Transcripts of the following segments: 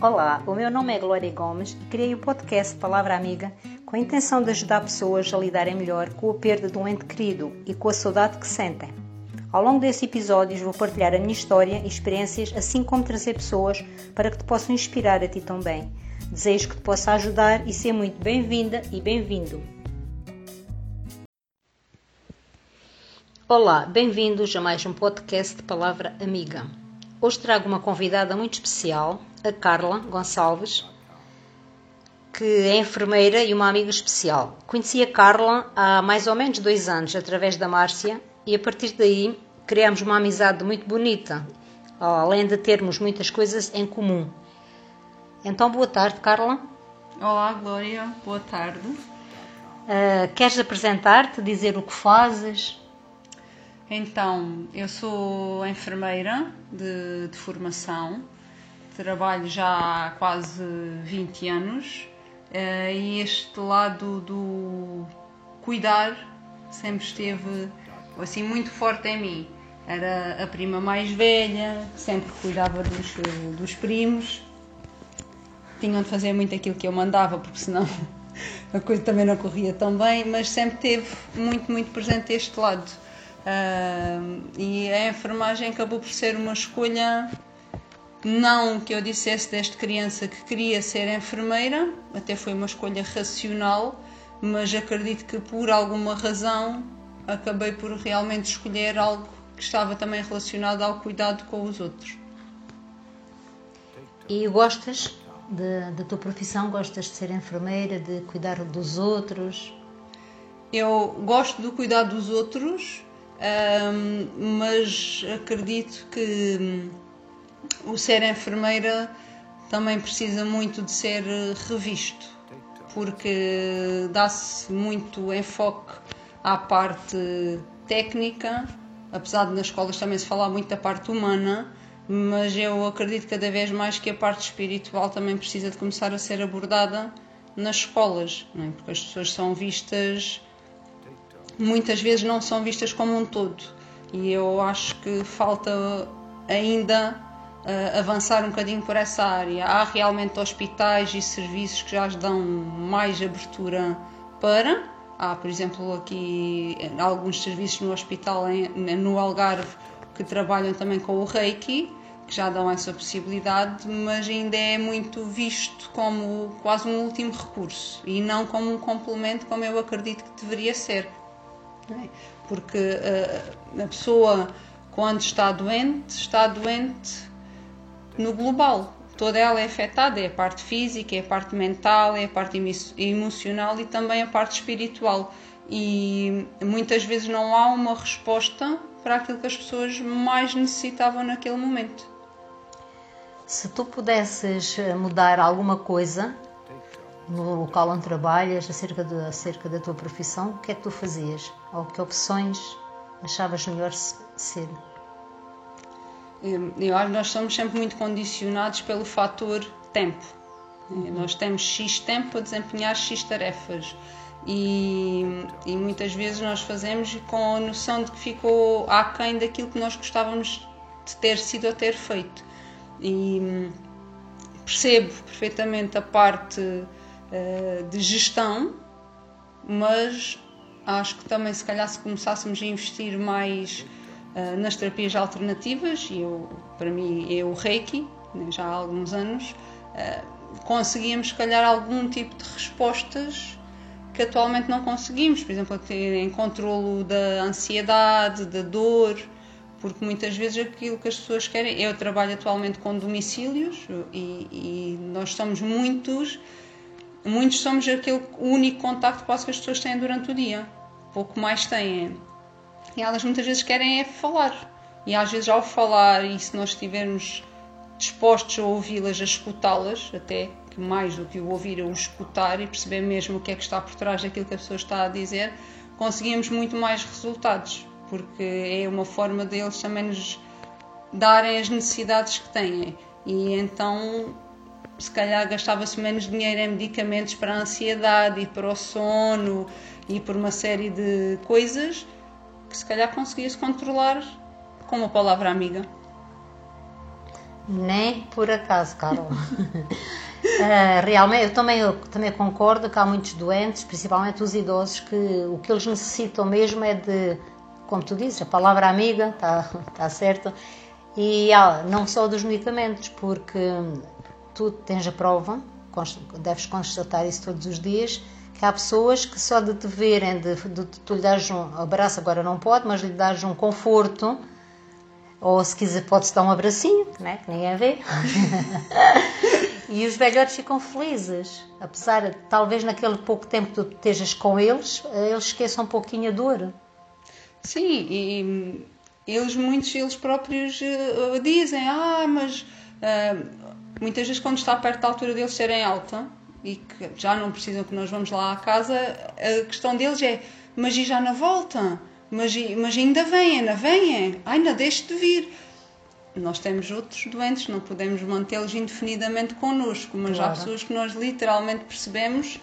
Olá, o meu nome é Glória Gomes e criei o podcast Palavra Amiga com a intenção de ajudar pessoas a lidarem melhor com a perda de um ente querido e com a saudade que sentem. Ao longo desses episódios vou partilhar a minha história e experiências, assim como trazer pessoas para que te possam inspirar a ti também. Desejo que te possa ajudar e ser muito bem-vinda e bem-vindo. Olá, bem-vindos a mais um podcast de Palavra Amiga. Hoje trago uma convidada muito especial, a Carla Gonçalves, que é enfermeira e uma amiga especial. Conheci a Carla há mais ou menos dois anos, através da Márcia, e a partir daí criamos uma amizade muito bonita, além de termos muitas coisas em comum. Então, boa tarde, Carla. Olá, Glória, boa tarde. Uh, queres apresentar-te, dizer o que fazes? Então, eu sou enfermeira de, de, formação, trabalho já há quase 20 anos uh, e este lado do cuidar sempre esteve assim muito forte em mim. Era a prima mais velha, sempre cuidava dos, dos primos, tinham de fazer muito aquilo que eu mandava, porque senão a coisa também não corria tão bem, mas sempre teve muito, muito presente este lado Uh, e a enfermagem acabou por ser uma escolha, não que eu dissesse desde criança que queria ser enfermeira, até foi uma escolha racional, mas acredito que por alguma razão acabei por realmente escolher algo que estava também relacionado ao cuidado com os outros. E gostas da tua profissão? Gostas de ser enfermeira, de cuidar dos outros? Eu gosto do cuidar dos outros, um, mas acredito que hum, o ser enfermeira também precisa muito de ser revisto, porque dá-se muito enfoque à parte técnica, apesar de nas escolas também se falar muito da parte humana, mas eu acredito cada vez mais que a parte espiritual também precisa de começar a ser abordada nas escolas, é? porque as pessoas são vistas muitas vezes não são vistas como um todo. E eu acho que falta ainda uh, avançar um bocadinho por essa área. Há realmente hospitais e serviços que já dão mais abertura para. Há, por exemplo, aqui alguns serviços no hospital em, no Algarve que trabalham também com o Reiki, que já dão essa possibilidade, mas ainda é muito visto como quase um último recurso e não como um complemento, como eu acredito que deveria ser. É? Porque uh, a pessoa, quando está doente, está doente no global. Toda ela é afetada, é a parte física, é a parte mental, é a parte emocional e também a parte espiritual. E muitas vezes não há uma resposta para aquilo que as pessoas mais necessitavam naquele momento. Se tu pudesses eh, mudar alguma coisa no local onde trabalhas, acerca, de, acerca da tua profissão, o que é que tu fazias? Ou que opções achavas melhor ser? Eu acho que nós somos sempre muito condicionados pelo fator tempo. Uhum. Nós temos X tempo para desempenhar X tarefas. E, e, muitas vezes nós fazemos com a noção de que ficou aquém daquilo que nós gostávamos de ter sido ou ter feito. E hum, percebo perfeitamente a parte de gestão, mas acho que também se calhar se começássemos a investir mais uh, nas terapias alternativas, e eu, para mim é o Reiki, né, já há alguns anos, uh, conseguíamos se calhar algum tipo de respostas que atualmente não conseguimos, por exemplo, em controlo da ansiedade, da dor, porque muitas vezes aquilo que as pessoas querem. Eu trabalho atualmente com domicílios e, e nós somos muitos muitos somos aquele único contacto quase que as pessoas têm durante o dia. Pouco mais têm. E elas muitas vezes querem é falar. E às vezes ao falar, e se nós estivermos dispostos a ouvi-las, a escutá-las, até que mais do que o ouvir, o escutar e perceber mesmo o que é que está por trás daquilo que a pessoa está a dizer, conseguimos muito mais resultados, porque é uma forma deles também nos darem as necessidades que têm. E então se calhar gastava-se menos dinheiro em medicamentos para a ansiedade e para o sono e por uma série de coisas que se calhar conseguia-se controlar com uma palavra amiga. Nem por acaso, Carol. uh, realmente, eu também, eu também concordo que há muitos doentes, principalmente os idosos, que o que eles necessitam mesmo é de, como tu dizes, a palavra amiga, está tá certo, e ah, não só dos medicamentos, porque tu tens a prova, deves constatar isso todos os dias, que há pessoas que só de te verem, de, de, de tu lhe dares um abraço, agora não pode, mas lhe dares um conforto, ou se quiser pode-se dar um abracinho, né? que ninguém vê. e os velhotes ficam felizes, apesar de talvez naquele pouco tempo que tu estejas com eles, eles esqueçam um pouquinho a dor. Sim, e eles, muitos eles próprios uh, dizem, ah, mas uh, muitas vezes quando está perto da altura deles serem alta e que já não precisam que nós vamos lá à casa, a questão deles é, mas e já na volta? Mas, mas ainda vêm, ainda vêm, ainda deixe de vir. Nós temos outros doentes, não podemos mantê-los indefinidamente connosco, mas claro. há pessoas que nós literalmente percebemos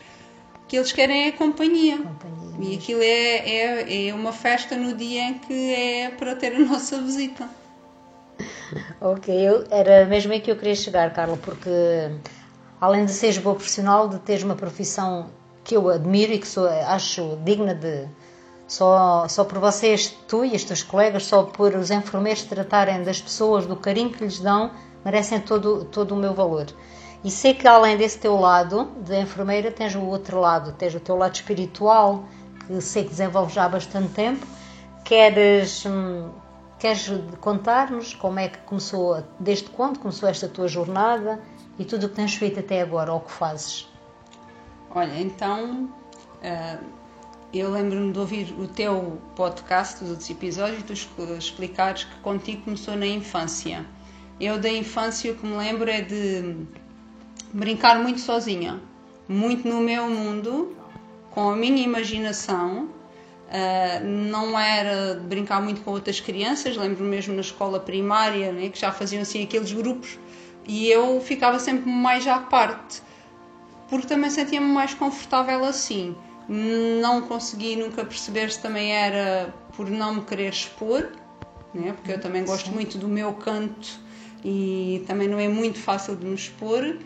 que eles querem a companhia. companhia e aquilo é, é, é uma festa no dia em que é para ter a nossa visita. Ok, eu, era mesmo aí que eu queria chegar, Carla, porque além de seres boa profissional, de teres uma profissão que eu admiro e que sou, acho digna de, só, só por vocês, tu e os teus colegas, só por os enfermeiros tratarem das pessoas, do carinho que lhes dão, merecem todo, todo o meu valor. E sei que além desse teu lado de enfermeira, tens o outro lado, tens o teu lado espiritual, que sei que desenvolves já há bastante tempo. Queres, hum, queres contar-nos como é que começou, desde quando começou esta tua jornada e tudo o que tens feito até agora, ou o que fazes? Olha, então. Uh eu lembro-me de ouvir o teu podcast dos outros episódios e tu explicares que contigo começou na infância. Eu da infância o que me lembro é de brincar muito sozinha, muito no meu mundo, com a minha imaginação. Uh, não era de brincar muito com outras crianças, lembro mesmo na escola primária, né, que já faziam assim aqueles grupos, e eu ficava sempre mais à parte, porque também sentia-me mais confortável assim. Não consegui nunca perceber se também era por não me querer expor, né? porque eu também gosto Sim. muito do meu canto e também não é muito fácil de me expor,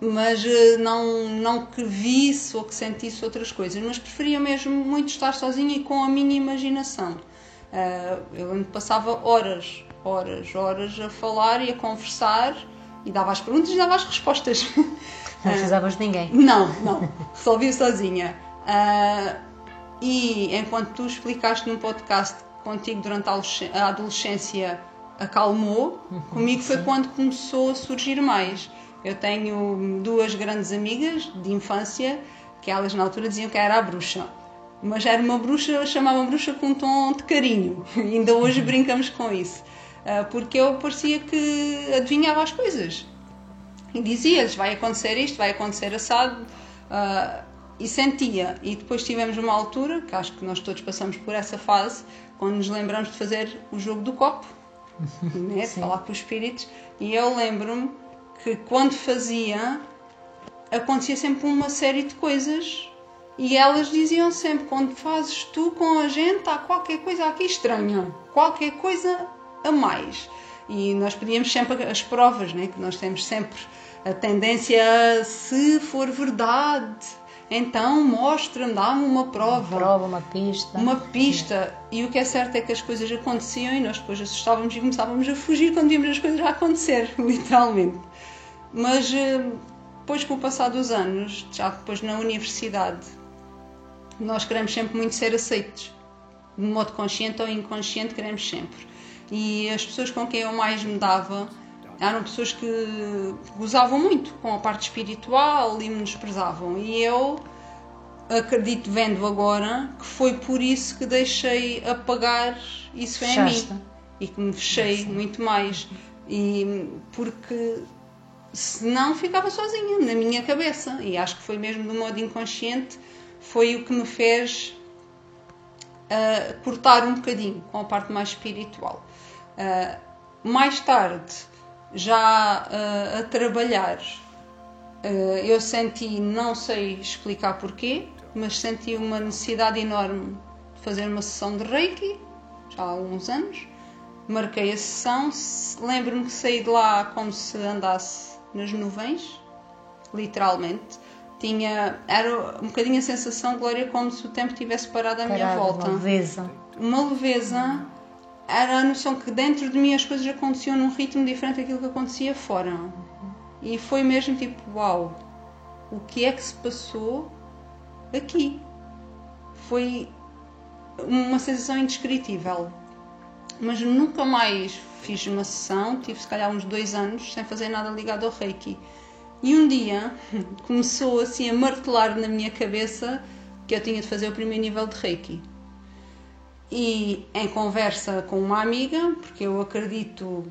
mas eh, não, não que visse ou que sentisse outras coisas, mas preferia mesmo muito estar sozinha e com a minha imaginação. Uh, eu passava horas, horas, horas a falar e a conversar e dava as perguntas e dava as respostas. Não precisavas de ninguém. Não, não. Resolvi sozinha. E enquanto tu explicaste num podcast contigo durante a adolescência acalmou, uhum, comigo foi quando começou a surgir mais. Eu tenho duas grandes amigas de infância que elas na altura diziam que era a bruxa. Mas era uma bruxa, chamavam bruxa com um tom de carinho. ainda hoje brincamos com isso. Uh, porque eu parecia que adivinhava as coisas e dizia-lhes: vai acontecer isto, vai acontecer assado. Uh, e sentia. E depois tivemos uma altura, que acho que nós todos passamos por essa fase, quando nos lembramos de fazer o jogo do copo, né? de falar com os espíritos. E eu lembro-me que quando fazia, acontecia sempre uma série de coisas. E elas diziam sempre: quando fazes tu com a gente, há qualquer coisa aqui estranha, qualquer coisa a mais. E nós pedíamos sempre as provas, né? que nós temos sempre a tendência, se for verdade, então mostra-me, dá-me uma prova. Uma prova, uma pista. Uma pista. E o que é certo é que as coisas aconteciam e nós depois assustávamos e começávamos a fugir quando víamos as coisas a acontecer, literalmente. Mas eh, depois, com o passar dos anos, já depois na universidade, nós queremos sempre muito ser aceitos. De modo consciente ou inconsciente, queremos sempre. E as pessoas com quem eu mais me dava eram pessoas que gozavam muito com a parte espiritual e me desprezavam. E eu acredito, vendo agora, que foi por isso que deixei apagar isso em mim e que me fechei muito mais. E porque senão ficava sozinha na minha cabeça. E acho que foi mesmo do modo inconsciente, foi o que me fez uh, cortar um bocadinho com a parte mais espiritual. Uh, mais tarde já uh, a trabalhar, eu senti, não sei explicar porquê, mas senti uma necessidade enorme de fazer uma sessão de Reiki, já há alguns anos, marquei a sessão. Lembro-me que saí de lá como se andasse nas nuvens, literalmente. Tinha, era um bocadinho a sensação, Glória, como se o tempo tivesse parado à minha volta. Uma leveza. Uma leveza. Era a noção que dentro de mim as coisas aconteciam num ritmo diferente daquilo que acontecia fora. E foi mesmo tipo, uau, o que é que se passou aqui? Foi uma sensação indescritível. Mas nunca mais fiz uma sessão, tive se calhar uns dois anos sem fazer nada ligado ao Reiki. E um dia começou assim a martelar na minha cabeça que eu tinha de fazer o primeiro nível de Reiki. E em conversa com uma amiga, porque eu acredito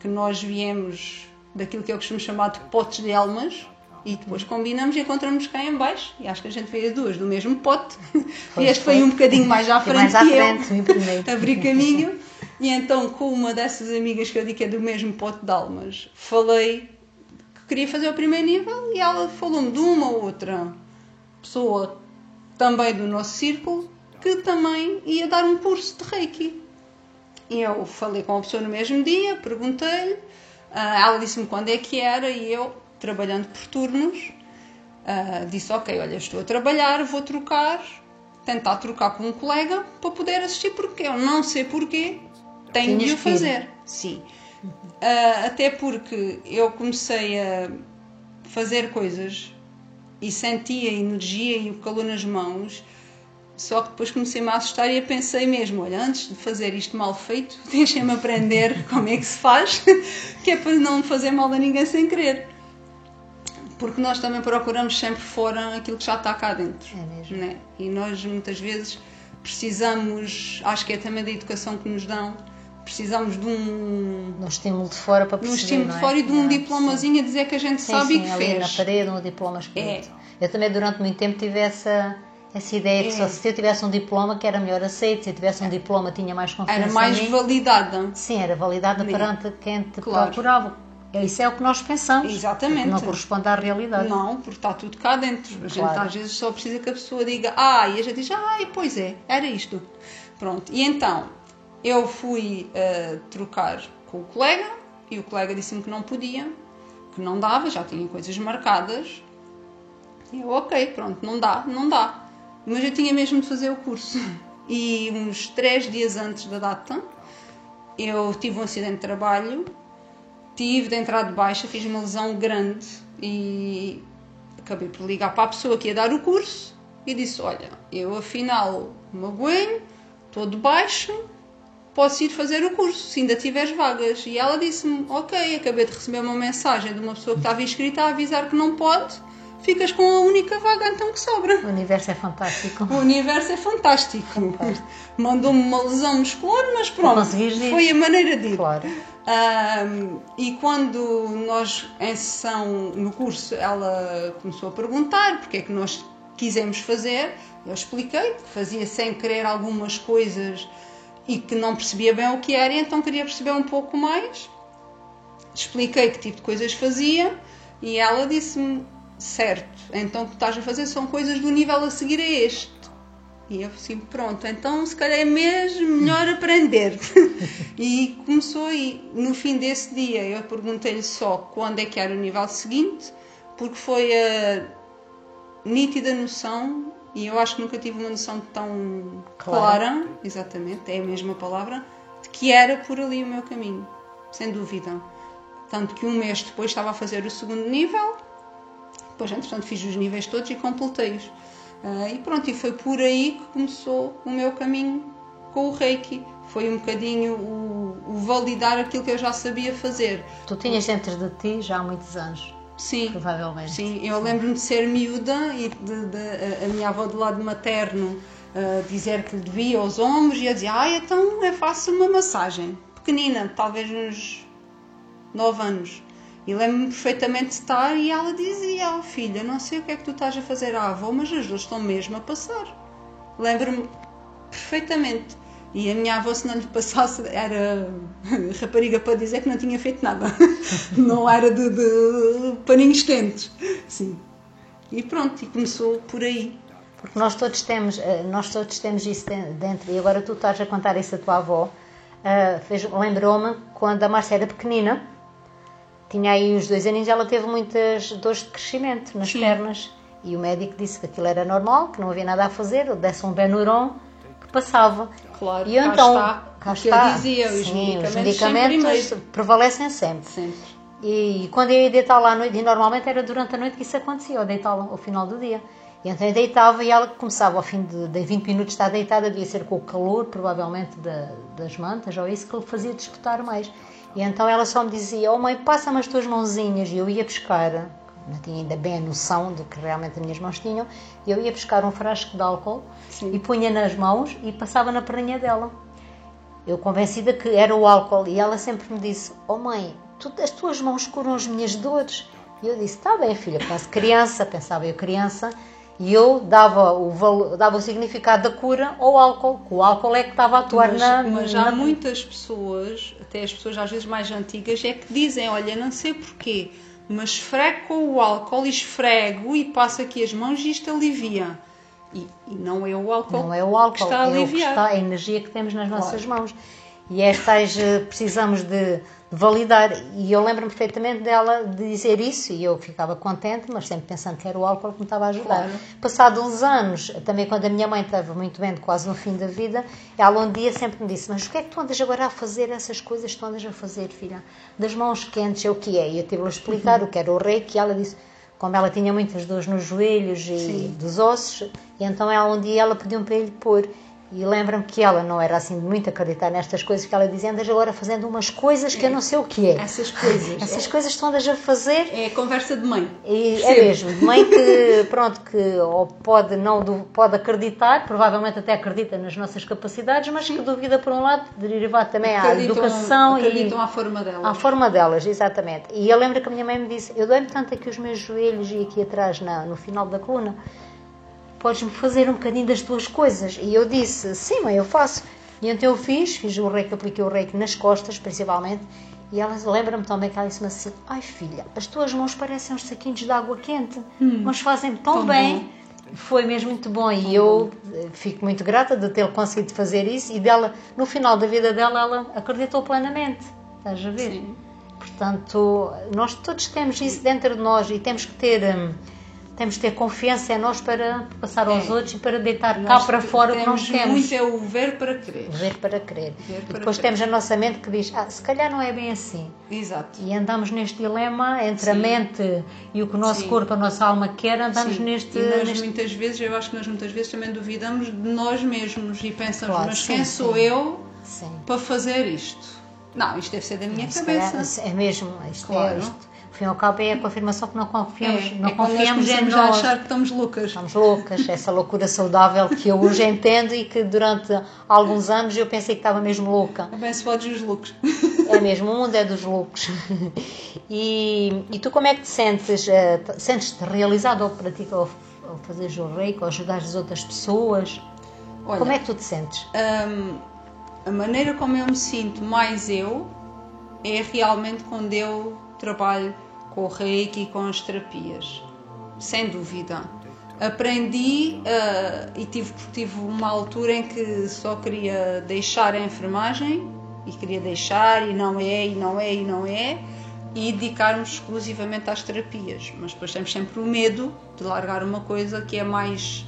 que nós viemos daquilo que eu costumo chamar de potes de almas, e depois combinamos e encontramos cá em baixo. E acho que a gente veio as duas do mesmo pote. Pois e este foi foi. um bocadinho mais à frente mais à que frente, eu. Abri caminho. E então, com uma dessas amigas que eu digo que é do mesmo pote de almas, falei que queria fazer o primeiro nível e ela falou-me de uma ou outra pessoa também do nosso círculo que também ia dar um curso de Reiki. E eu falei com a pessoa no mesmo dia, perguntei-lhe, ah, ela disse-me quando é que era e eu, trabalhando por turnos, ah, disse: Ok, olha, estou a trabalhar, vou trocar, tentar trocar com um colega para poder assistir, porque eu não sei porquê, tenho de o fazer. Sim. Ah, até porque eu comecei a fazer coisas e senti a energia e o calor nas mãos. Só que depois comecei-me a assustar e pensei mesmo: olha, antes de fazer isto mal feito, deixem-me aprender como é que se faz, que é para não fazer mal a ninguém sem querer. Porque nós também procuramos sempre fora aquilo que já está cá dentro. É mesmo. né? E nós muitas vezes precisamos, acho que é também da educação que nos dão, precisamos de um, Um estímulo de fora para de um perceber, estímulo não de é? fora e de um Ah, diplomazinho a dizer que a gente Sim, sabe sim, e que ali fez. na parede, um diploma escrito. É. Eu também durante muito tempo tive essa, essa ideia que É. só se eu tivesse um diploma que era melhor aceito, se eu tivesse um diploma tinha mais confiança Era mais validada. Sim, era validada Sim. perante quem te Claro. procurava. Isso é o que nós pensamos. Exatamente. Não corresponde à realidade. Não, porque está tudo cá dentro. A gente Claro. às vezes só precisa que a pessoa diga, ah, e a gente diz, ah, pois é, era isto. Pronto, e então eu fui eh, trocar com o colega e o colega disse-me que não podia, que não dava, já tinha coisas marcadas. E eu, ok, pronto, não dá, não dá. Mas eu tinha mesmo de fazer o curso. E uns três dias antes da data, eu tive um acidente de trabalho tive de entrar de baixa, fiz uma lesão grande e acabei por ligar para a pessoa que ia dar o curso e disse: Olha, eu afinal magoei-me, estou de baixa, posso ir fazer o curso se ainda tiveres vagas. E ela disse-me: Ok, acabei de receber uma mensagem de uma pessoa que estava inscrita a avisar que não pode, ficas com a única vaga então que sobra. O universo é fantástico. O universo é fantástico. Mandou-me uma lesão muscular, mas pronto, foi a maneira de ir. Claro. Ahm, e quando nós, em sessão, no curso, ela começou a perguntar porque é que nós quisemos fazer, eu expliquei que fazia sem querer algumas coisas e que não percebia bem o que era, e então queria perceber um pouco mais. Expliquei que tipo de coisas fazia e ela disse-me: Certo, então o que estás a fazer são coisas do nível a seguir a este. E eu assim, pronto, então se calhar é mesmo melhor aprender. e começou aí. No fim desse dia eu perguntei-lhe só quando é que era o nível seguinte, porque foi a nítida noção, e eu acho que nunca tive uma noção tão Clara. clara, exatamente, é a mesma palavra, de que era por ali o meu caminho, sem dúvida. Tanto que um mês depois estava a fazer o segundo nível, depois, entretanto, fiz os níveis todos e completei-os. Ah, e pronto, e foi por aí que começou o meu caminho com o Reiki. Foi um bocadinho o, o validar aquilo que eu já sabia fazer. Tu tinhas dentro de ti já há muitos anos, Sim, provavelmente. sim. Eu lembro-me de ser miúda e de, de- a- a minha avó do lado materno ah, dizer que lhe devia aos ombros e eu dizia, ah, então eu faço uma massagem. Pequenina, talvez uns 9 anos. E lembro-me perfeitamente de estar e ela dizia, oh filha, não sei o que é que tu estás a fazer à avó, mas as duas estão mesmo a passar. Lembro-me perfeitamente. E a minha avó, se não lhe passasse, era rapariga para dizer que não tinha feito nada. Não era de, de paninhos quentes. Sim. E pronto, e começou por aí. Porque nós todos temos, eh, nós todos temos isso den- dentro. E agora tu estás a contar isso à tua avó. uh, lembrou-me quando a Márcia era pequenina, tinha aí uns dois aninhos, ela teve muitas dores de crescimento nas Sim. pernas. E o médico disse que aquilo era normal, que não havia nada a fazer, desse um Benuron passava. Claro, e então, está. Cá está. Eu dizia, os Sim, medicamentos, os medicamentos sempre prevalecem sempre. sempre. E quando eu ia deitá-la à noite, e normalmente era durante a noite que isso acontecia, eu deitá-la ao final do dia. E então eu deitava e ela começava ao fim de, de 20 minutos de estar deitada, devia ser com o calor, provavelmente, da, das mantas, ou isso que lhe fazia despertar mais. E então ela só me dizia, oh mãe, passa-me as tuas mãozinhas. E eu ia buscar, não tinha ainda bem a noção do que realmente as minhas mãos tinham, e eu ia buscar um frasco de álcool Sim. e punha nas mãos e passava na perninha dela. Eu convencida que era o álcool, e ela sempre me disse, oh mãe, tu, as tuas mãos curam as minhas dores. E eu disse, está bem filha, penso criança, pensava eu criança, e eu dava o, valor, dava o significado da cura ao álcool, o álcool é que estava a atuar mas, na... Mas há muitas pessoas, até as pessoas às vezes mais antigas, é que dizem, olha, não sei porquê, mas esfrego com o álcool, esfrego e passo aqui as mãos e isto alivia. E, e não é o álcool, não é o álcool que está a aliviar. É, está, a energia que temos nas nossas claro. mãos. E estas eh, precisamos de validar. E eu lembro-me perfeitamente dela de dizer isso e eu ficava contente, mas sempre pensando que era o álcool que me estava a ajudar. Claro. Passados uns anos, também quando a minha mãe estava muito bem, quase no fim da vida, ela um dia sempre me disse: Mas o que é que tu andas agora a fazer essas coisas que tu andas a fazer, filha? Das mãos quentes é o que é? E eu tive a explicar uhum. o que era o reiki e ela disse como ela tinha muitas dores nos joelhos e Sim. dos ossos, e então ela um dia ela pediu para ele pôr. E lembro-me que ela não era assim de muito acreditar nestas coisas, que ela dizia, andas agora fazendo umas coisas que é. eu não sei o que é. Essas coisas. Essas é. coisas que andas a fazer. É conversa de mãe. E é mesmo, de mãe que, pronto, que ou pode, não, pode acreditar, provavelmente até acredita nas nossas capacidades, mas Sim. que duvida por um lado, derivado também acreditam, à educação. Acreditam e, à forma delas. À forma delas, exatamente. E eu lembro que a minha mãe me disse, eu dou-me tanto aqui os meus joelhos e aqui atrás na, no final da coluna, podes-me fazer um bocadinho das tuas coisas? E eu disse, sim, mãe, eu faço. E então eu fiz, fiz o reiki, apliquei o reiki nas costas, principalmente, e ela lembra-me também que ela disse-me assim, ai filha, as tuas mãos parecem uns saquinhos de água quente, hum, mas fazem tão, tão bem. Bom. Foi mesmo muito bom e eu. Eh, fico muito grata de ter conseguido fazer isso e dela, no final da vida dela, ela acreditou plenamente. Estás a ver? Sim. Portanto, nós todos temos isso dentro de nós e temos que ter... Hum, temos de ter confiança em nós para passar aos é. outros e para deitar nós cá para fora o que nós temos. muito é o ver para crer. Ver para crer. Ver para depois temos a nossa mente que diz, ah, se calhar não é bem assim. Exato. E andamos neste dilema entre Sim. a mente e o que o nosso Sim. corpo, a nossa alma quer, andamos Sim. neste... E nós neste... muitas vezes, eu acho que nós muitas vezes também duvidamos de nós mesmos e pensamos, claro, mas quem sou eu para fazer isto? Não, isto deve ser da minha cabeça. Calhar, é mesmo, isto é claro. é isto fim e ao cabo é a confirmação que não confiamos, é, não é confiamos em nós. a achar que estamos loucas. Estamos loucas, essa loucura saudável que eu hoje entendo e que durante alguns anos eu pensei que estava mesmo louca. Podes os loucos. É mesmo, o mundo é dos loucos. E, e tu como é que te sentes? Uh, Sentes-te realizado ao praticar, ao, ao fazeres o reiki, ao ajudar as outras pessoas? Olha, como é que tu te sentes? Um, a maneira como eu me sinto mais eu é realmente quando eu trabalho com o reiki e com as terapias, sem dúvida. Aprendi uh, e tive, tive uma altura em que só queria deixar a enfermagem e queria deixar e não é, e não é, e não é, e dedicar-nos exclusivamente às terapias. Mas depois temos sempre o medo de largar uma coisa que é mais.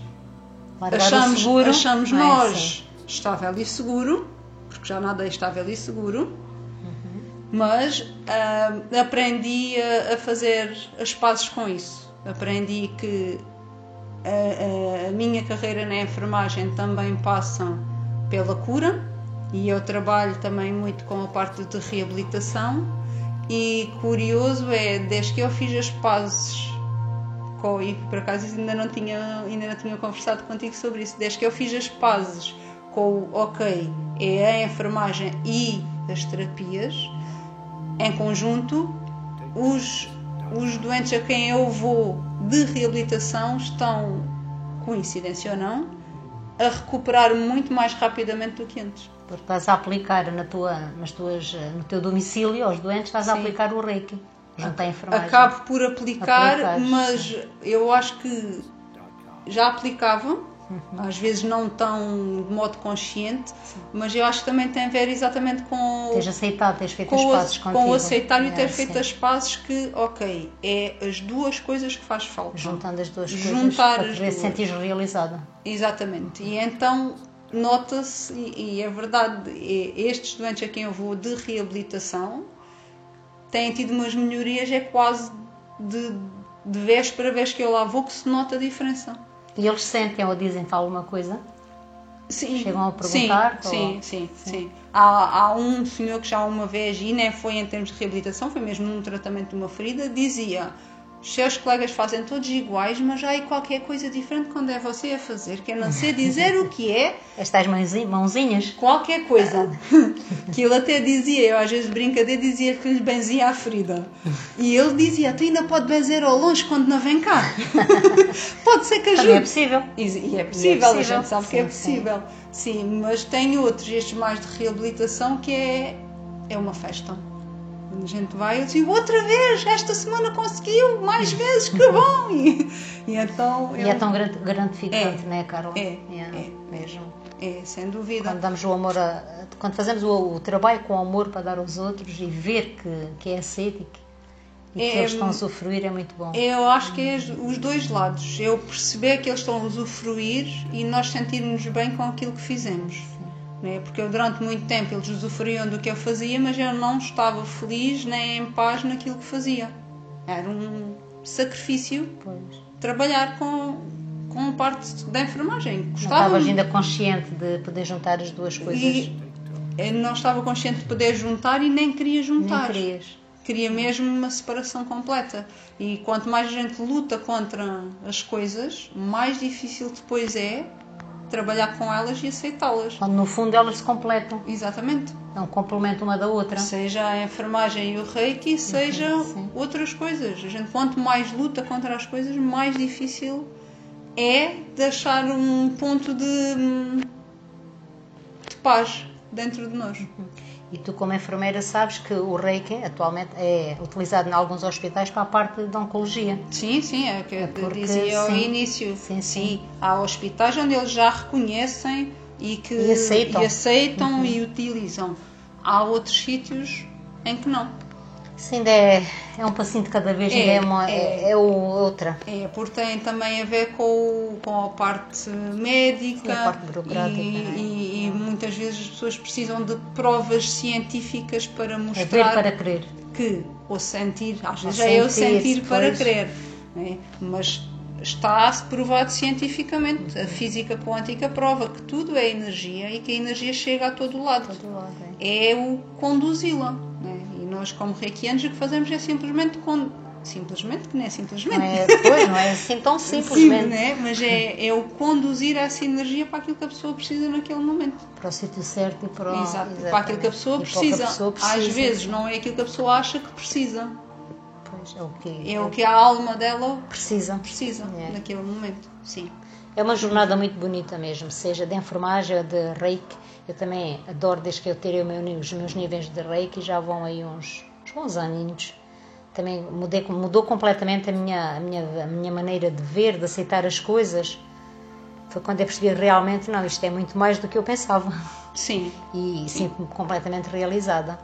Largar achamos, seguro, achamos é nós é estável e seguro, porque já nada é estável e seguro mas uh, aprendi a, a, fazer as pazes com isso. Aprendi que a, a, minha carreira na enfermagem também passa pela cura e eu trabalho também muito com a parte de reabilitação e curioso é, desde que eu fiz as pazes com, e por acaso ainda não tinha ainda não tinha conversado contigo sobre isso, desde que eu fiz as pazes com o ok, é a enfermagem e as terapias, em conjunto, os, os doentes a quem eu vou de reabilitação estão, coincidência ou não, a recuperar muito mais rapidamente do que antes. Porque estás a aplicar na tua, nas tuas, no teu domicílio aos doentes, estás Sim. a aplicar o Reiki, junto à enfermagem. Acabo por aplicar, mas eu acho que já aplicava, Às vezes não tão de modo consciente, mas eu acho que também tem a ver exatamente com. Tens aceitado, tens feito com as pazes com contigo. o aceitar e o ter É, feito sim. as pazes que, ok, é as duas coisas que faz falta. Juntando as duas coisas Juntar para as te sentir realizada. Exatamente. E então nota-se, e, e é verdade, estes doentes a quem eu vou de reabilitação têm tido umas melhorias, é quase de, de vez para vez que eu lá vou que se nota a diferença. E eles sentem ou dizem-te alguma coisa? Sim, Chegam a perguntar, Sim, ou- sim, sim. sim. Há, há um senhor que já uma vez, e nem foi em termos de reabilitação, foi mesmo num tratamento de uma ferida, dizia: os seus colegas fazem todos iguais, mas há aí qualquer coisa diferente quando é você a fazer, que eu não sei dizer o que é, Estas mãozi- mãozinhas? qualquer coisa. que ele até dizia, eu às vezes de brincadeira dizia que lhe benzia a ferida. E ele dizia: tu ainda pode benzer ao longe quando não vem cá. pode ser que ajude. Também é possível. E, e é possível, a possível. gente sabe que é Sim, sim. possível. Sim. mas tem outros, estes mais de reabilitação, que é, é uma festa. A gente vai, eu digo, outra vez, esta semana conseguiu, mais vezes, que bom! E, e então, E eu- é tão grat- gratificante, É. não é, Carla? É, é. Mesmo. é, sem dúvida. Quando damos o amor a, quando fazemos o, o trabalho com amor para dar aos outros e ver que, que é aceito e que, e que É, eles estão a sofrer é muito bom. Eu acho que é os dois lados. Eu perceber que eles estão a usufruir e nós sentirmos bem com aquilo que fizemos. Né? Porque eu, durante muito tempo eles usufruíam do que eu fazia, mas eu não estava feliz nem em paz naquilo que fazia. Era um sacrifício Pois. trabalhar com, com parte da enfermagem. Não Gostava. estavas ainda consciente de poder juntar as duas coisas. E eu não estava consciente de poder juntar e nem queria Nem juntar. querias. Queria mesmo uma separação completa. E quanto mais a gente luta contra as coisas, mais difícil depois é trabalhar com elas e aceitá-las. Quando no fundo elas se completam. Exatamente. É um complemento uma da outra. Seja a enfermagem e o reiki, seja sim. outras coisas. A gente, quanto mais luta contra as coisas, mais difícil é deixar um ponto de, hum, de paz dentro de nós. E tu, como enfermeira, sabes que o Reiki atualmente é utilizado em alguns hospitais para a parte da oncologia. Sim, sim, é o que eu te porque, dizia ao sim. início. Sim, sim. Há hospitais onde eles já reconhecem e que E aceitam. e, aceitam Uhum. e utilizam. Há outros sítios em que não. Ainda é, é um passinho de cada vez, É, é, uma, é. é, é o- outra. É, porque tem também a ver com, o- com a parte médica Sim, a parte burocrática, e, é? e- e muitas vezes as pessoas precisam de provas científicas para É ver mostrar para querer. que, ou sentir, às vezes é eu sentir, sentir para crer, né? mas está provado cientificamente. A física quântica prova que tudo é energia e que a energia chega a todo lado. Todo lado, é. É o conduzi-la. Nós, como reikianos, o que fazemos é simplesmente. Con... Simplesmente, que não é simplesmente. Não é, pois, não é assim tão Sim, simplesmente né? Mas é, é o conduzir essa energia para aquilo que a pessoa precisa naquele momento. para o sítio certo e para, o, Exato, exatamente. para aquilo que a pessoa precisa. a pessoa precisa. Às vezes não é aquilo que a pessoa acha que precisa. Pois, é o que É o que a alma dela precisa. precisa É. naquele momento. Sim. É uma jornada muito bonita mesmo, seja de enfermagem ou de reiki. Eu também adoro, desde que eu tirei o meu- os meus níveis de reiki, já vão aí uns, uns bons aninhos. Também mudei, mudou completamente a minha, a, minha, a minha maneira de ver, de aceitar as coisas. Foi quando eu percebi realmente, não, isto é muito mais do que eu pensava. Sim. E sinto-me completamente realizada.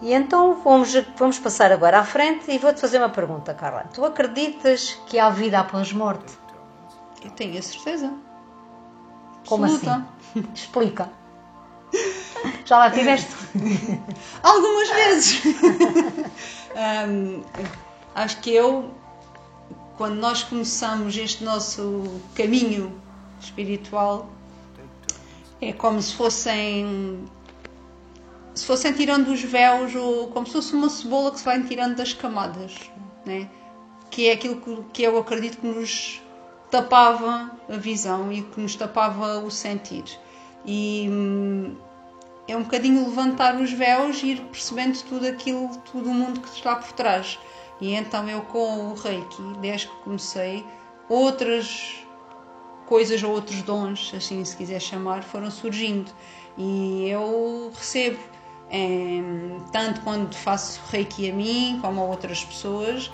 E então vamos, vamos passar agora à frente e vou-te fazer uma pergunta, Carla. Tu acreditas que há vida após morte? Tenho a certeza. Como Absoluta. assim? Explica. Já lá tiveste? Algumas vezes. Hum, acho que eu, quando nós começamos este nosso caminho espiritual, é como se fossem. Se fossem tirando os véus, ou como se fosse uma cebola que se vai tirando das camadas, né? que é aquilo que eu acredito que nos tapava a visão e que nos tapava o sentir. E hum, é um bocadinho levantar os véus e ir percebendo tudo aquilo, todo o mundo que está por trás. E então eu com o Reiki, desde que comecei, outras coisas ou outros dons, assim se quiser chamar, foram surgindo. E eu recebo, em, tanto quando faço Reiki a mim como a outras pessoas,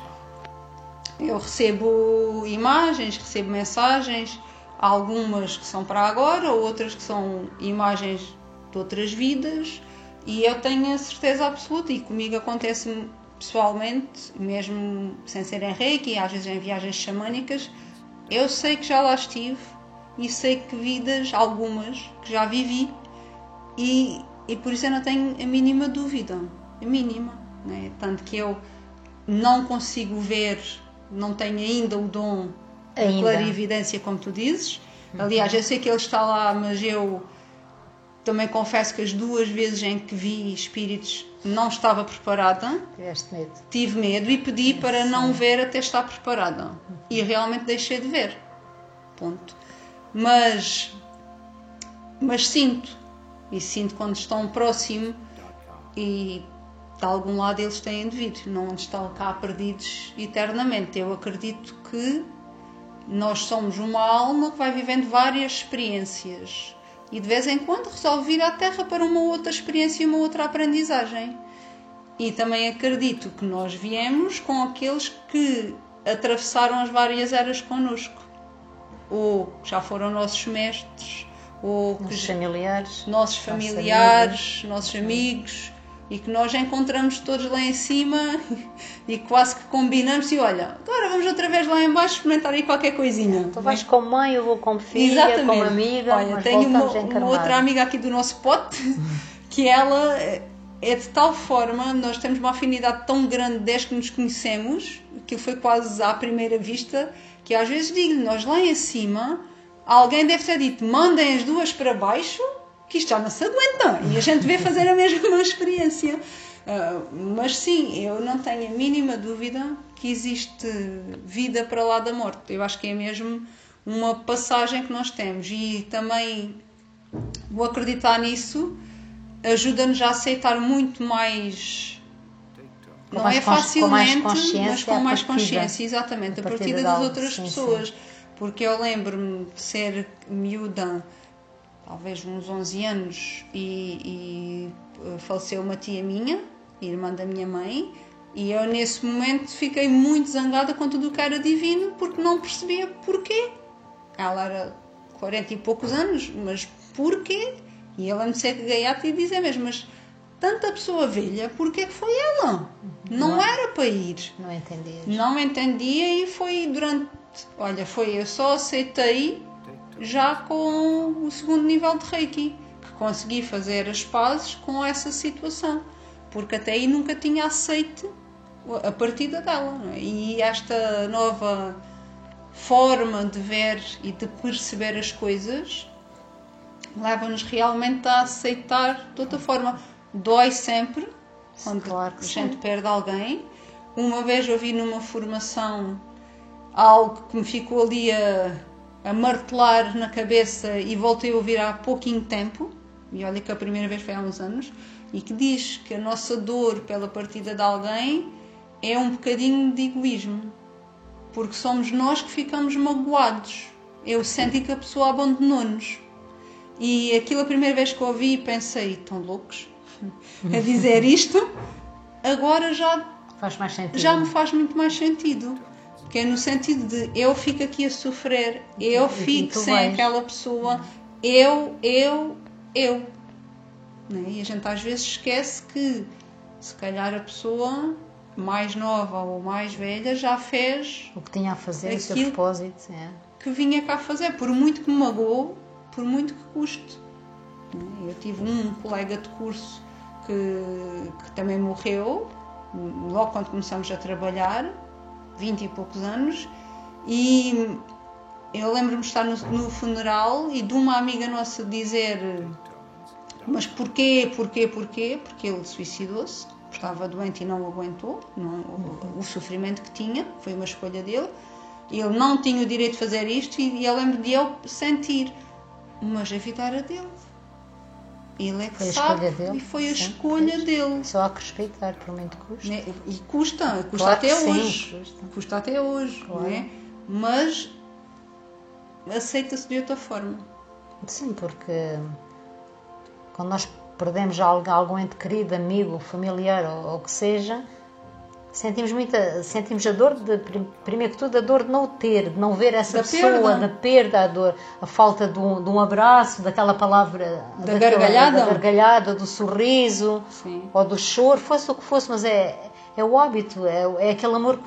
eu recebo imagens, recebo mensagens algumas que são para agora, outras que são imagens de outras vidas, e eu tenho a certeza absoluta, e comigo acontece pessoalmente, mesmo sem ser em reiki, às vezes em viagens xamânicas, eu sei que já lá estive e sei que vidas, algumas, que já vivi, e, e por isso eu não tenho a mínima dúvida, a mínima, né? tanto que eu não consigo ver, não tenho ainda o dom Ainda. de clarividência, como tu dizes. Aliás, eu sei que ele está lá, mas eu também confesso que as duas vezes em que vi espíritos não estava preparada, Tiveste medo. tive medo e pedi para não ver até estar preparada. E realmente deixei de ver. Ponto. Mas, mas sinto. E sinto quando estão próximo e de algum lado eles têm de vir. Não estão cá perdidos eternamente. Eu acredito que nós somos uma alma que vai vivendo várias experiências e de vez em quando resolve vir à Terra para uma outra experiência e uma outra aprendizagem. E também acredito que nós viemos com aqueles que atravessaram as várias eras connosco, ou que já foram nossos mestres, ou que Os familiares. nossos familiares, nossos amigos, e que nós encontramos todos lá em cima e quase que combinamos e olha, agora vamos outra vez lá em baixo experimentar aí qualquer coisinha. Tu vais como mãe, eu vou como filha, como amiga, Olha, tenho uma, uma outra amiga aqui do nosso pote que ela é de tal forma, nós temos uma afinidade tão grande desde que nos conhecemos, que foi quase à primeira vista, que às vezes digo-lhe, nós lá em cima, alguém deve ter dito, mandem as duas para baixo, que isto já não se aguenta. E a gente vê fazer a mesma experiência. Ah, mas sim, eu não tenho a mínima dúvida que existe vida para lá da morte. Eu acho que é mesmo uma passagem que nós temos. E também o acreditar nisso ajuda-nos a aceitar muito mais. Com não mais é facilmente, mas com a mais consciência, exatamente, a, A partida partida de das outras sim, pessoas. Porque eu lembro-me de ser miúda, talvez uns 11 anos, e, e eh, faleceu uma tia minha, irmã da minha mãe, e eu nesse momento fiquei muito zangada com tudo o que era divino, porque não percebia porquê. Ela era 40 e poucos anos, mas porquê? E lembro-me de ser gaiata e dizer mesmo, mas tanta pessoa velha, porquê que foi ela? Não Não é? era para ir. Não entendias? Não me entendia e foi durante. Olha, foi. Eu só aceitei já com o segundo nível de Reiki, que consegui fazer as pazes com essa situação, porque até aí nunca tinha aceito a partida dela. é? E esta nova forma de ver e de perceber as coisas leva-nos realmente a aceitar de outra forma. Dói sempre quando Claro a sim. gente perde alguém. Uma vez eu vi numa formação algo que me ficou ali a, a martelar na cabeça e voltei a ouvir há pouquinho tempo, e olha que a primeira vez foi há uns anos, e que diz que a nossa dor pela partida de alguém é um bocadinho de egoísmo, porque somos nós que ficamos magoados. Eu senti que a pessoa abandonou-nos. E aquilo a primeira vez que ouvi pensei, tão loucos a dizer isto, agora já já me faz muito mais sentido. Que é no sentido de eu fico aqui a sofrer, eu fico sem vais. aquela pessoa, eu, eu, eu. Né? E a gente às vezes esquece que se calhar a pessoa mais nova ou mais velha já fez O que tinha a fazer, o seu propósito. É. que vinha cá fazer, por muito que me magoou, por muito que custe. Eu tive um colega de curso que, que também morreu, logo quando começamos a trabalhar, 20 e poucos anos, e eu lembro-me de estar no, no funeral e de uma amiga nossa dizer mas porquê, porquê, porquê? Porque ele suicidou-se, estava doente e não aguentou não- o, o sofrimento que tinha, foi uma escolha dele. Ele não tinha o direito de fazer isto e eu lembro de eu sentir, mas a vida era dele. Ele é que Foi a sabe escolha dele, e foi a escolha dele. Só há que respeitar, por muito que custe. né? E custa, custa Claro até sim, hoje. custa. Custa até hoje, Claro. não é? Mas aceita-se de outra forma. Sim, porque quando nós perdemos algum ente querido, amigo, familiar ou o que seja, Sentimos muita, sentimos a dor de, primeiro que tudo, a dor de não ter, de não ver essa Da pessoa, perda. da perda, a dor, a falta de um, de um abraço, daquela palavra, Da daquela- gargalhada. da gargalhada, do sorriso, Sim. ou do choro, fosse o que fosse, mas é, é o hábito, é, é aquele amor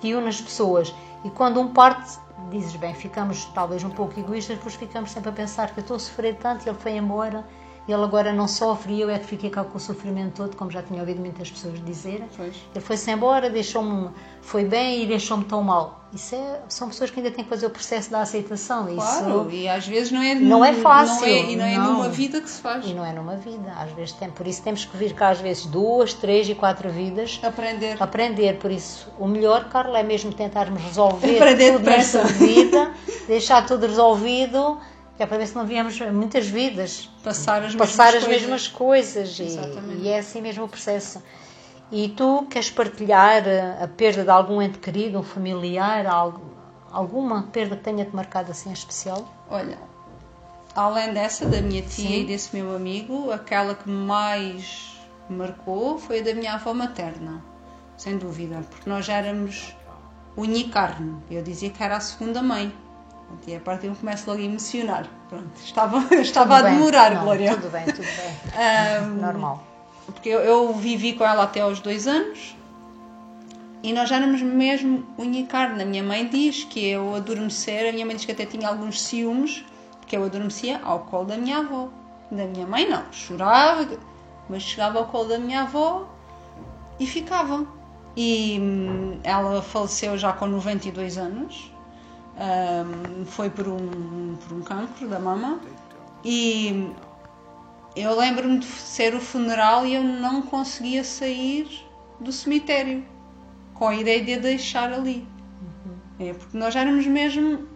que, une as pessoas. E quando um parte, dizes bem, ficamos talvez um pouco egoístas, depois ficamos sempre a pensar que eu estou a sofrer tanto e ele foi embora, ele agora não sofre e eu é que fiquei cá com o sofrimento todo, como já tinha ouvido muitas pessoas dizerem. Pois. Ele foi-se embora, deixou-me, foi bem e deixou-me tão mal. Isso é, são pessoas que ainda têm que fazer o processo da aceitação. Claro, Isso, e às vezes não é, não é fácil, Não é, e não é não. numa vida que se faz. e não é numa vida, às vezes tem. Por isso temos que vir cá às vezes duas, três e quatro vidas Aprender. aprender. Por isso, o melhor, Carla, é mesmo tentarmos resolver Aprender tudo depressa. nesta vida, deixar tudo resolvido, que é para ver se não viemos muitas vidas Passar as passar mesmas as coisas. mesmas coisas. E, e é assim mesmo o processo. E tu queres partilhar a, a perda de algum ente querido, um familiar, algo, alguma perda que tenha-te marcado assim em especial? Olha, além dessa, da minha tia Sim. e desse meu amigo, aquela que mais me marcou foi a da minha avó materna, sem dúvida, porque nós já éramos unicarne. Eu dizia que era a segunda mãe. E a parte eu começo logo a emocionar. Pronto, estava, estava a Tudo bem. demorar, Não, Glória. Tudo bem, tudo bem. Ahm, Normal. porque eu, eu vivi com ela até aos dois anos e nós já éramos mesmo unicarne. A minha mãe diz que eu adormecer, a minha mãe diz que até tinha alguns ciúmes, porque eu adormecia ao colo da minha avó. Da minha mãe não, chorava, mas chegava ao colo da minha avó e ficava. E hum, ela faleceu já com 92 anos, Hum, foi por um, por um cancro da mama e eu lembro-me de ser o funeral e eu não conseguia sair do cemitério com a ideia de a deixar ali. É, porque nós éramos mesmo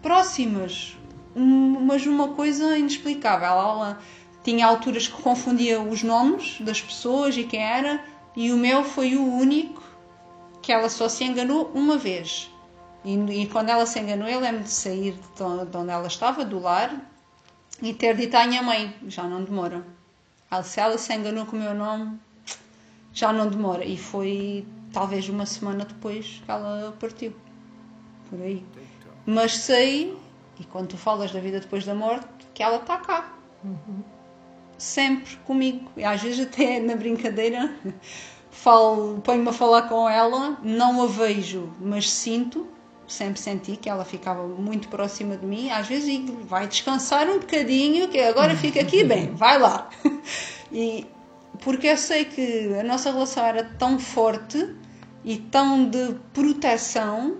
próximas, um- mas uma coisa inexplicável. Ela tinha alturas que confundia os nomes das pessoas e quem era, e o meu foi o único que ela só se enganou uma vez. E, e quando ela se enganou, eu lembro de sair de onde de onde ela estava, do lar, e ter dito à minha mãe: já não demora. Se ela se enganou com o meu nome, já não demora. E foi talvez uma semana depois que ela partiu. Por aí. Mas sei, e quando tu falas da vida depois da morte, que ela está cá. Sempre comigo. E às vezes até na brincadeira falo, ponho-me a falar com ela, não a vejo, mas sinto, sempre senti que ela ficava muito próxima de mim. Às vezes digo, vai descansar um bocadinho, que agora fica aqui bem, vai lá. E porque eu sei que a nossa relação era tão forte e tão de proteção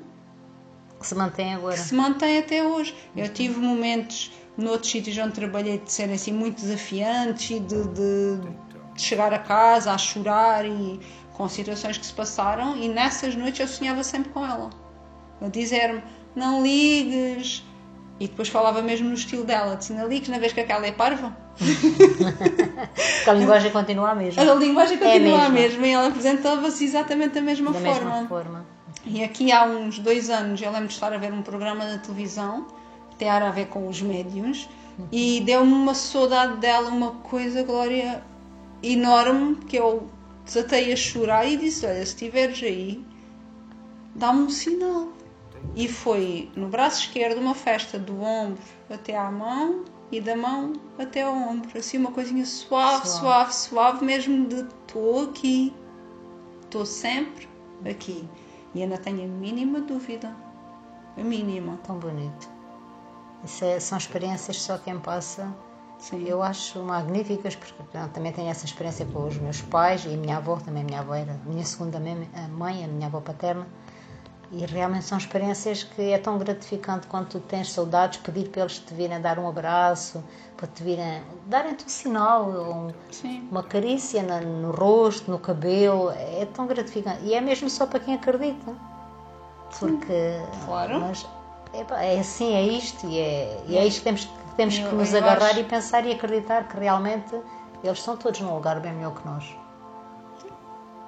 Que se mantém agora. que se mantém até hoje. Eu tive momentos noutros sítios onde trabalhei de serem assim muito desafiantes e de, de- de chegar a casa a chorar e com situações que se passaram e nessas noites eu sonhava sempre com ela. A dizer-me, não ligues. E depois falava mesmo no estilo dela, disse, não ligues na vez que aquela é parva. Porque a linguagem continua a mesma. A linguagem continua É a mesmo. mesma e ela apresentava-se exatamente da mesma da forma. mesma forma. E aqui há uns dois anos eu lembro de estar a ver um programa na televisão que tem a ver com os médiums e deu-me uma saudade dela, uma coisa, Glória, enorme que eu desatei a chorar e disse: Olha, se estiveres aí, dá-me um sinal. E foi no braço esquerdo uma festa do ombro até à mão e da mão até ao ombro. Assim, uma coisinha suave, Suave. suave, suave, mesmo de estou aqui, estou sempre aqui. E ainda tenho a mínima dúvida. A mínima. Tão bonito. Isso é- são experiências só quem passa Sim. eu acho magníficas, porque pronto, também tenho essa experiência com os meus pais e a minha avó, também a minha avó era a minha segunda mãe, a minha avó paterna. E realmente são experiências que é tão gratificante quando tu tens saudades, pedir para eles te virem dar um abraço, para te virem, darem-te um sinal, um- Sim. uma carícia na- no rosto, no cabelo, é tão gratificante. E é mesmo só para quem acredita. Porque. Claro. Mas epá, é assim, é isto, e é, e é isto que temos, que temos que nos agarrar e pensar e acreditar que realmente eles estão todos num lugar bem melhor que nós.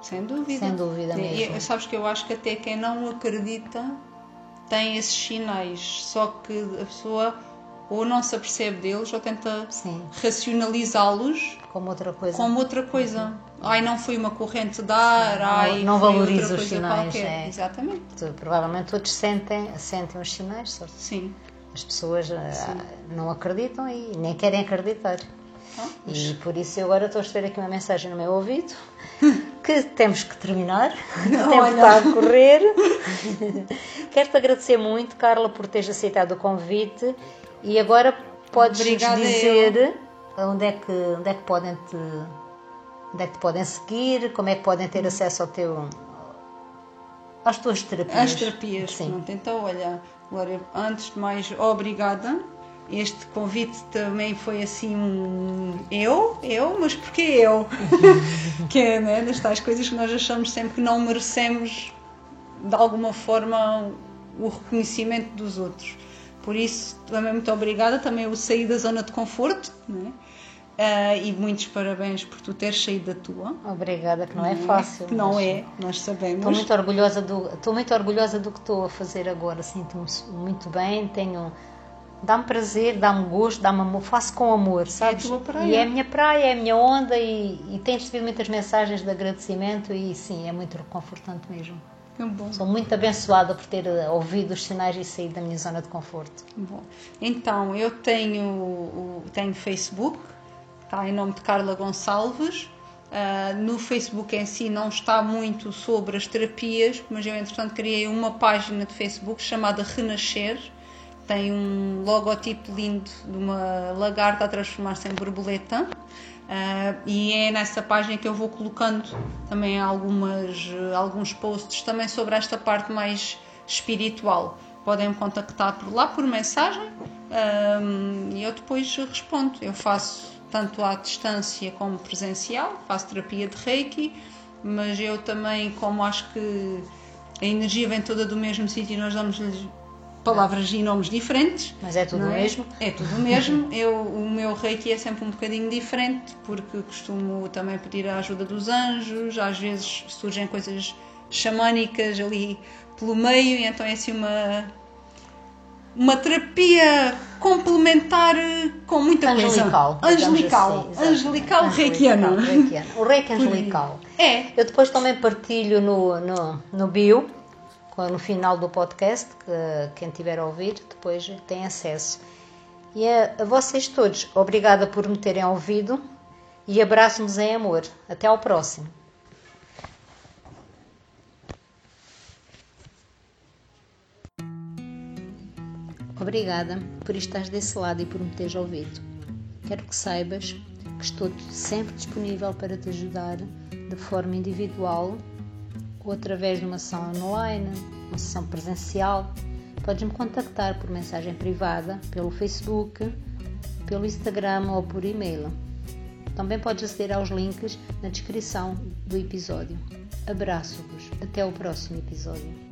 Sem dúvida. Sem dúvida mesmo. E, sabes que eu acho que até quem não acredita tem esses sinais. Só que a pessoa ou não se apercebe deles ou tenta Sim. racionalizá-los Como outra coisa. como outra coisa. Ai, não foi uma corrente de ar, ai, não valoriza os sinais, é. Exatamente. Tu- provavelmente todos sentem, sentem os sinais, só Sim. as pessoas ah, não acreditam e nem querem acreditar. Ah, E por isso eu agora estou a receber aqui uma mensagem no meu ouvido que temos que terminar, o tempo Olha. está a correr. Quero-te agradecer muito, Carla, por teres aceitado o convite e agora podes Obrigada dizer onde é, que, onde, é que podem te, onde é que te podem seguir, como é que podem ter acesso ao teu, às tuas terapias. As terapias, Sim. pronto. Então, olha, Glória, antes de mais, obrigada. Este convite também foi assim um eu, eu, mas porquê eu? que é, né, das tais coisas que nós achamos sempre que não merecemos de alguma forma o reconhecimento dos outros. Por isso, também muito obrigada. Também eu saí da zona de conforto, né? Ah, e muitos parabéns por tu teres saído da tua. Obrigada, que não é fácil. Que não é, nós sabemos. Estou muito orgulhosa do, estou muito orgulhosa do que estou a fazer agora. Sinto-me muito bem, tenho, dá-me prazer, dá-me gosto, dá-me amor, faço com amor, sabes? tua praia. E é a minha praia, é a minha onda e, e tenho recebido muitas mensagens de agradecimento e sim, é muito reconfortante mesmo. Bom. Sou muito abençoada por ter eh, ouvido os sinais e saído da minha zona de conforto. Bom, então eu tenho, tenho Facebook, está em nome de Carla Gonçalves. Ah, no Facebook em si não está muito sobre as terapias, mas eu entretanto criei uma página de Facebook chamada Renascer. Tem um logotipo lindo de uma lagarta a transformar-se em borboleta. Ah, e é nessa página que eu vou colocando também algumas, alguns posts também sobre esta parte mais espiritual. Podem me contactar por lá por mensagem ahm, e eu depois respondo. Eu faço tanto à distância como presencial, faço terapia de Reiki, mas eu também, como acho que a energia vem toda do mesmo sítio e nós damos-lhes palavras e nomes diferentes. Mas é tudo o é? mesmo? É tudo o mesmo. Eu, o meu reiki é sempre um bocadinho diferente, porque costumo também pedir a ajuda dos anjos, às vezes surgem coisas xamânicas ali pelo meio, e então é assim uma, uma terapia complementar com muita Angelical. coisa. Angelical. assim, angelical reikiano. reikiano. O reiki angelical. É. Eu depois também partilho no, no, no bio, no final do podcast, que quem tiver a ouvir depois tem acesso. E a, a vocês todos, obrigada por me terem ouvido e abraço-nos em amor. Até ao próximo. Obrigada por estares desse lado e por me teres ouvido. Quero que saibas que estou sempre disponível para te ajudar de forma individual ou através de uma sessão online, uma sessão presencial. Podes-me contactar por mensagem privada, pelo Facebook, pelo Instagram ou por e-mail. Também podes aceder aos links na descrição do episódio. Abraço-vos. Até o próximo episódio.